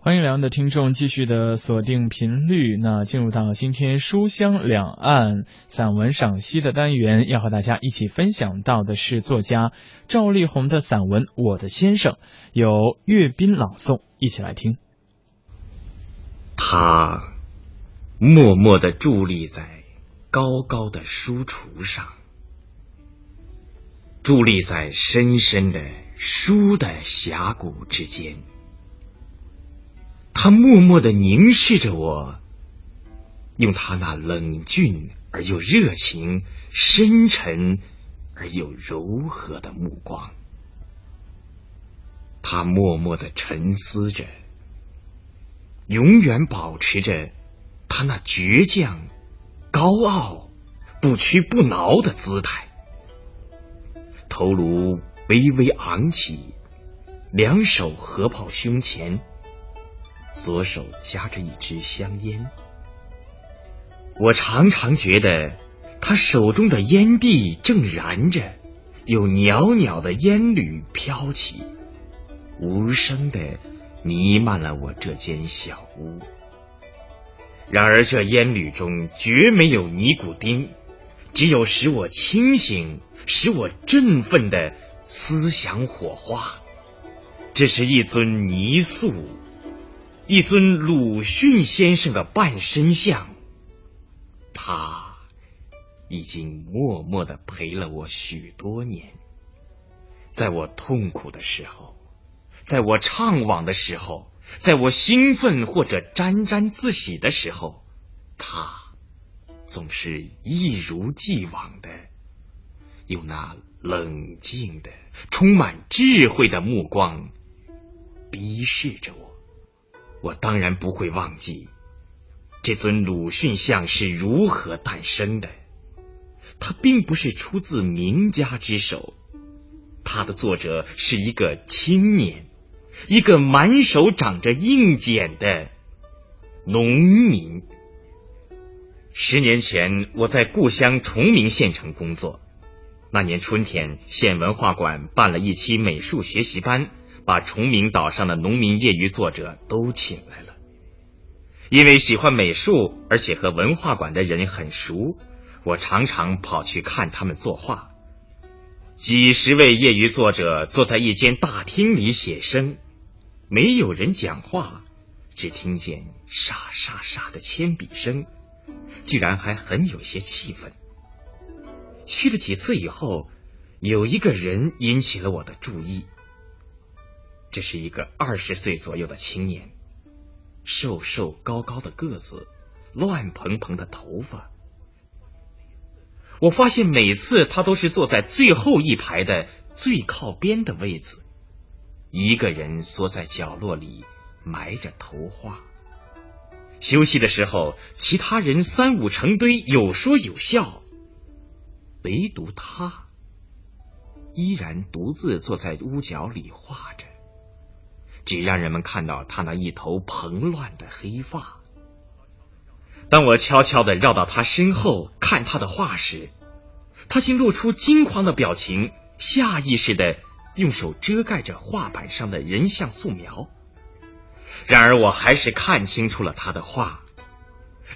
欢迎两岸的听众继续的锁定频率。那进入到今天书香两岸散文赏析的单元，要和大家一起分享到的是作家赵丽宏的散文《我的先生》，由岳斌朗诵，一起来听。他默默的伫立在高高的书橱上，伫立在深深的书的峡谷之间。他默默的凝视着我，用他那冷峻而又热情、深沉而又柔和的目光。他默默的沉思着，永远保持着他那倔强、高傲、不屈不挠的姿态，头颅微微昂起，两手合抱胸前。左手夹着一支香烟，我常常觉得他手中的烟蒂正燃着，有袅袅的烟缕飘起，无声的弥漫了我这间小屋。然而这烟缕中绝没有尼古丁，只有使我清醒、使我振奋的思想火花。这是一尊泥塑。一尊鲁迅先生的半身像，他已经默默的陪了我许多年。在我痛苦的时候，在我怅惘的时候，在我兴奋或者沾沾自喜的时候，他总是一如既往的用那冷静的、充满智慧的目光逼视着我。我当然不会忘记这尊鲁迅像是如何诞生的。它并不是出自名家之手，它的作者是一个青年，一个满手长着硬茧的农民。十年前，我在故乡崇明县城工作。那年春天，县文化馆办了一期美术学习班。把崇明岛上的农民业余作者都请来了，因为喜欢美术，而且和文化馆的人很熟，我常常跑去看他们作画。几十位业余作者坐在一间大厅里写生，没有人讲话，只听见沙沙沙的铅笔声，居然还很有些气氛。去了几次以后，有一个人引起了我的注意。这是一个二十岁左右的青年，瘦瘦高高的个子，乱蓬蓬的头发。我发现每次他都是坐在最后一排的最靠边的位子，一个人缩在角落里埋着头画。休息的时候，其他人三五成堆，有说有笑，唯独他依然独自坐在屋角里画着。只让人们看到他那一头蓬乱的黑发。当我悄悄的绕到他身后看他的画时，他竟露出惊慌的表情，下意识的用手遮盖着画板上的人像素描。然而，我还是看清楚了他的画。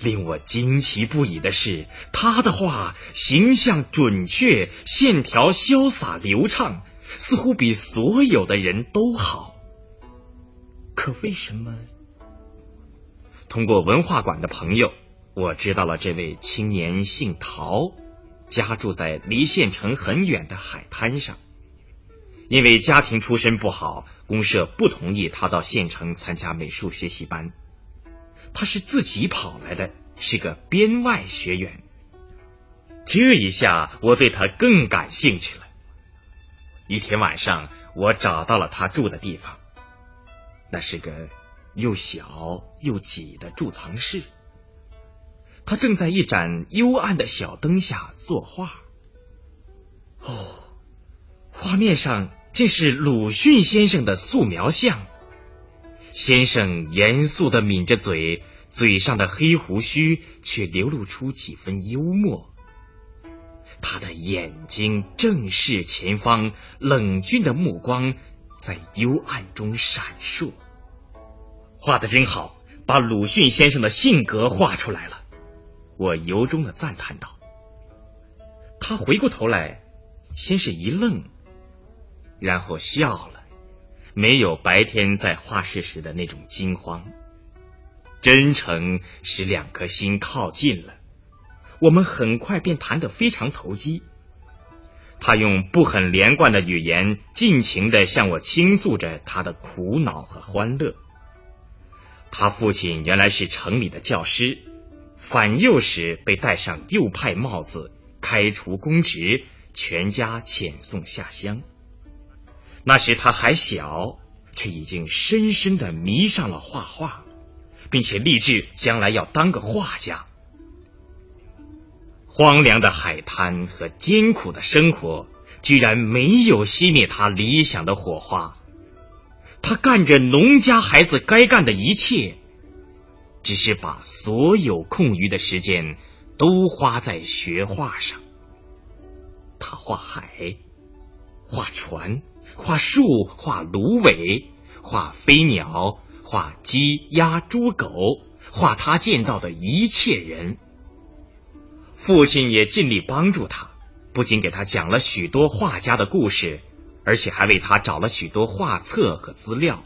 令我惊奇不已的是，他的画形象准确，线条潇洒流畅，似乎比所有的人都好。可为什么？通过文化馆的朋友，我知道了这位青年姓陶，家住在离县城很远的海滩上。因为家庭出身不好，公社不同意他到县城参加美术学习班。他是自己跑来的，是个编外学员。这一下，我对他更感兴趣了。一天晚上，我找到了他住的地方。那是个又小又挤的贮藏室，他正在一盏幽暗的小灯下作画。哦，画面上竟是鲁迅先生的素描像。先生严肃的抿着嘴，嘴上的黑胡须却流露出几分幽默。他的眼睛正视前方，冷峻的目光。在幽暗中闪烁，画的真好，把鲁迅先生的性格画出来了。我由衷的赞叹道。他回过头来，先是一愣，然后笑了，没有白天在画室时的那种惊慌。真诚使两颗心靠近了，我们很快便谈得非常投机。他用不很连贯的语言，尽情的向我倾诉着他的苦恼和欢乐。他父亲原来是城里的教师，反右时被戴上右派帽子，开除公职，全家遣送下乡。那时他还小，却已经深深的迷上了画画，并且立志将来要当个画家。荒凉的海滩和艰苦的生活，居然没有熄灭他理想的火花。他干着农家孩子该干的一切，只是把所有空余的时间都花在学画上。他画海，画船，画树，画芦苇，画飞鸟，画鸡鸭猪狗，画他见到的一切人。父亲也尽力帮助他，不仅给他讲了许多画家的故事，而且还为他找了许多画册和资料。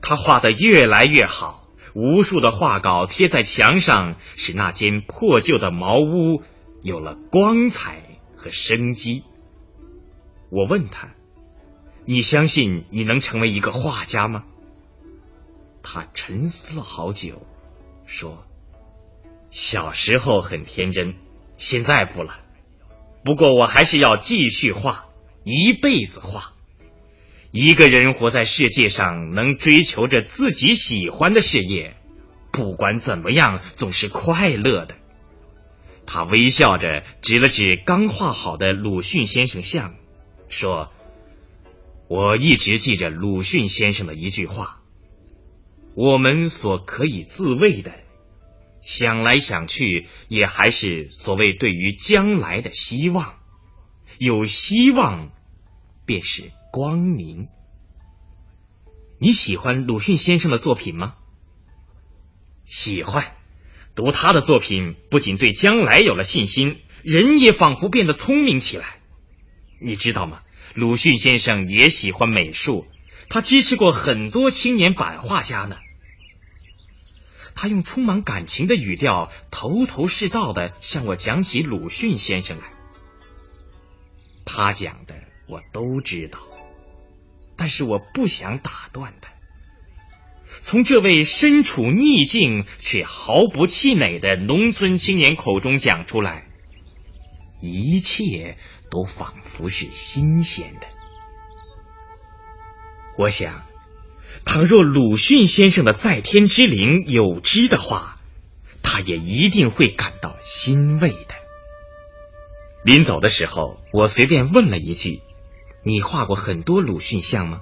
他画的越来越好，无数的画稿贴在墙上，使那间破旧的茅屋有了光彩和生机。我问他：“你相信你能成为一个画家吗？”他沉思了好久，说。小时候很天真，现在不了。不过我还是要继续画，一辈子画。一个人活在世界上，能追求着自己喜欢的事业，不管怎么样，总是快乐的。他微笑着指了指刚画好的鲁迅先生像，说：“我一直记着鲁迅先生的一句话：我们所可以自卫的。”想来想去，也还是所谓对于将来的希望。有希望，便是光明。你喜欢鲁迅先生的作品吗？喜欢。读他的作品，不仅对将来有了信心，人也仿佛变得聪明起来。你知道吗？鲁迅先生也喜欢美术，他支持过很多青年版画家呢。他用充满感情的语调，头头是道的向我讲起鲁迅先生来。他讲的我都知道，但是我不想打断他。从这位身处逆境却毫不气馁的农村青年口中讲出来，一切都仿佛是新鲜的。我想。倘若鲁迅先生的在天之灵有知的话，他也一定会感到欣慰的。临走的时候，我随便问了一句：“你画过很多鲁迅像吗？”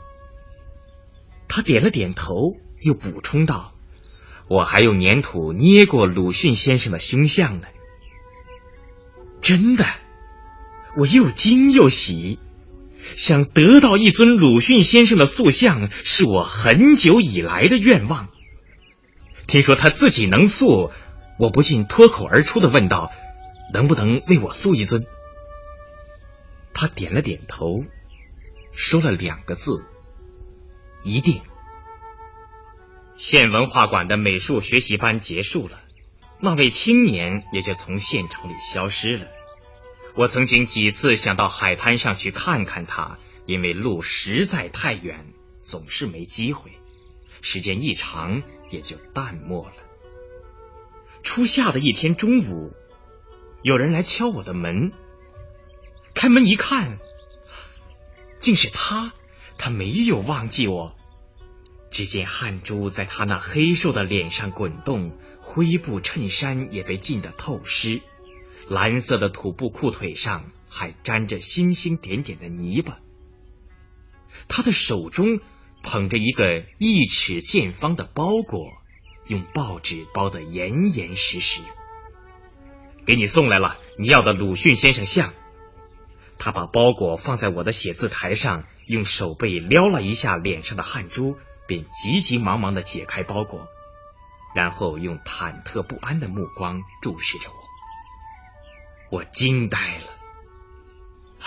他点了点头，又补充道：“我还用粘土捏过鲁迅先生的胸像呢。”真的，我又惊又喜。想得到一尊鲁迅先生的塑像，是我很久以来的愿望。听说他自己能塑，我不禁脱口而出的问道：“能不能为我塑一尊？”他点了点头，说了两个字：“一定。”县文化馆的美术学习班结束了，那位青年也就从现场里消失了。我曾经几次想到海滩上去看看他，因为路实在太远，总是没机会。时间一长，也就淡漠了。初夏的一天中午，有人来敲我的门。开门一看，竟是他。他没有忘记我。只见汗珠在他那黑瘦的脸上滚动，灰布衬衫也被浸得透湿。蓝色的土布裤腿上还沾着星星点点的泥巴。他的手中捧着一个一尺见方的包裹，用报纸包得严严实实。给你送来了你要的鲁迅先生像。他把包裹放在我的写字台上，用手背撩了一下脸上的汗珠，便急急忙忙的解开包裹，然后用忐忑不安的目光注视着我。我惊呆了，啊，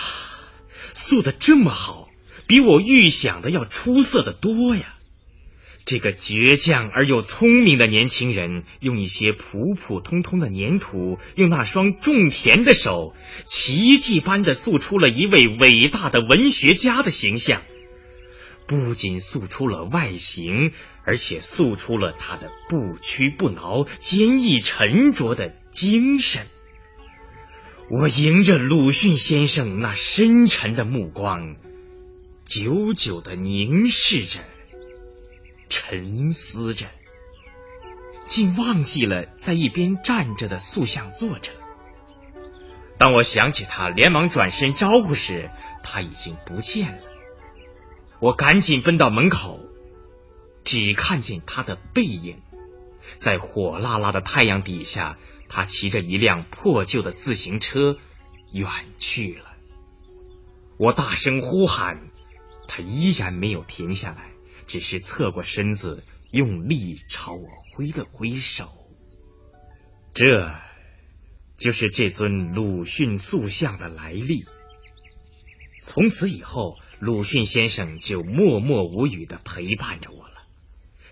塑的这么好，比我预想的要出色的多呀！这个倔强而又聪明的年轻人，用一些普普通通的粘土，用那双种田的手，奇迹般的塑出了一位伟大的文学家的形象。不仅塑出了外形，而且塑出了他的不屈不挠、坚毅沉着的精神。我迎着鲁迅先生那深沉的目光，久久的凝视着。沉思着，竟忘记了在一边站着的塑像作者。当我想起他，连忙转身招呼时，他已经不见了。我赶紧奔到门口，只看见他的背影，在火辣辣的太阳底下，他骑着一辆破旧的自行车远去了。我大声呼喊，他依然没有停下来。只是侧过身子，用力朝我挥了挥手。这就是这尊鲁迅塑像的来历。从此以后，鲁迅先生就默默无语的陪伴着我了。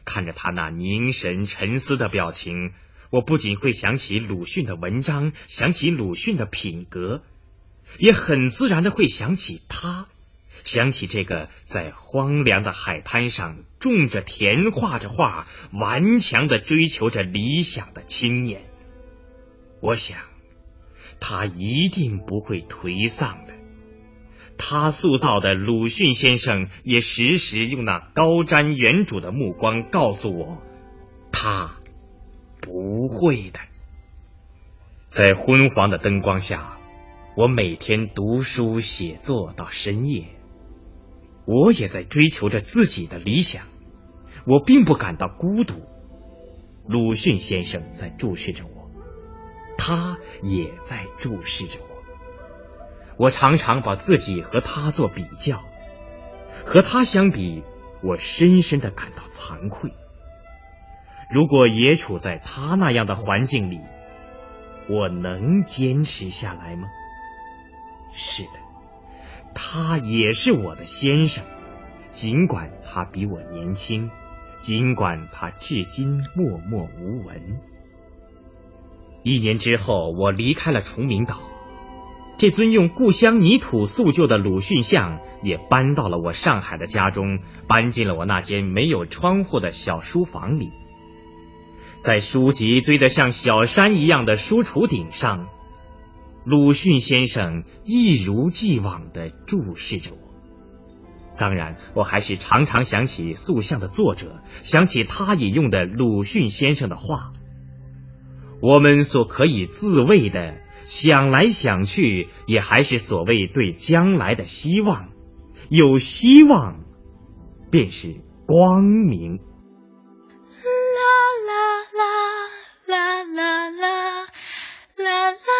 看着他那凝神沉思的表情，我不仅会想起鲁迅的文章，想起鲁迅的品格，也很自然的会想起他。想起这个在荒凉的海滩上种着田、画着画、顽强的追求着理想的青年，我想他一定不会颓丧的。他塑造的鲁迅先生也时时用那高瞻远瞩的目光告诉我，他不会的。在昏黄的灯光下，我每天读书写作到深夜。我也在追求着自己的理想，我并不感到孤独。鲁迅先生在注视着我，他也在注视着我。我常常把自己和他做比较，和他相比，我深深的感到惭愧。如果也处在他那样的环境里，我能坚持下来吗？是的。他也是我的先生，尽管他比我年轻，尽管他至今默默无闻。一年之后，我离开了崇明岛，这尊用故乡泥土塑就的鲁迅像也搬到了我上海的家中，搬进了我那间没有窗户的小书房里，在书籍堆得像小山一样的书橱顶上。鲁迅先生一如既往的注视着我，当然，我还是常常想起塑像的作者，想起他引用的鲁迅先生的话。我们所可以自慰的，想来想去，也还是所谓对将来的希望。有希望，便是光明。la la la la la.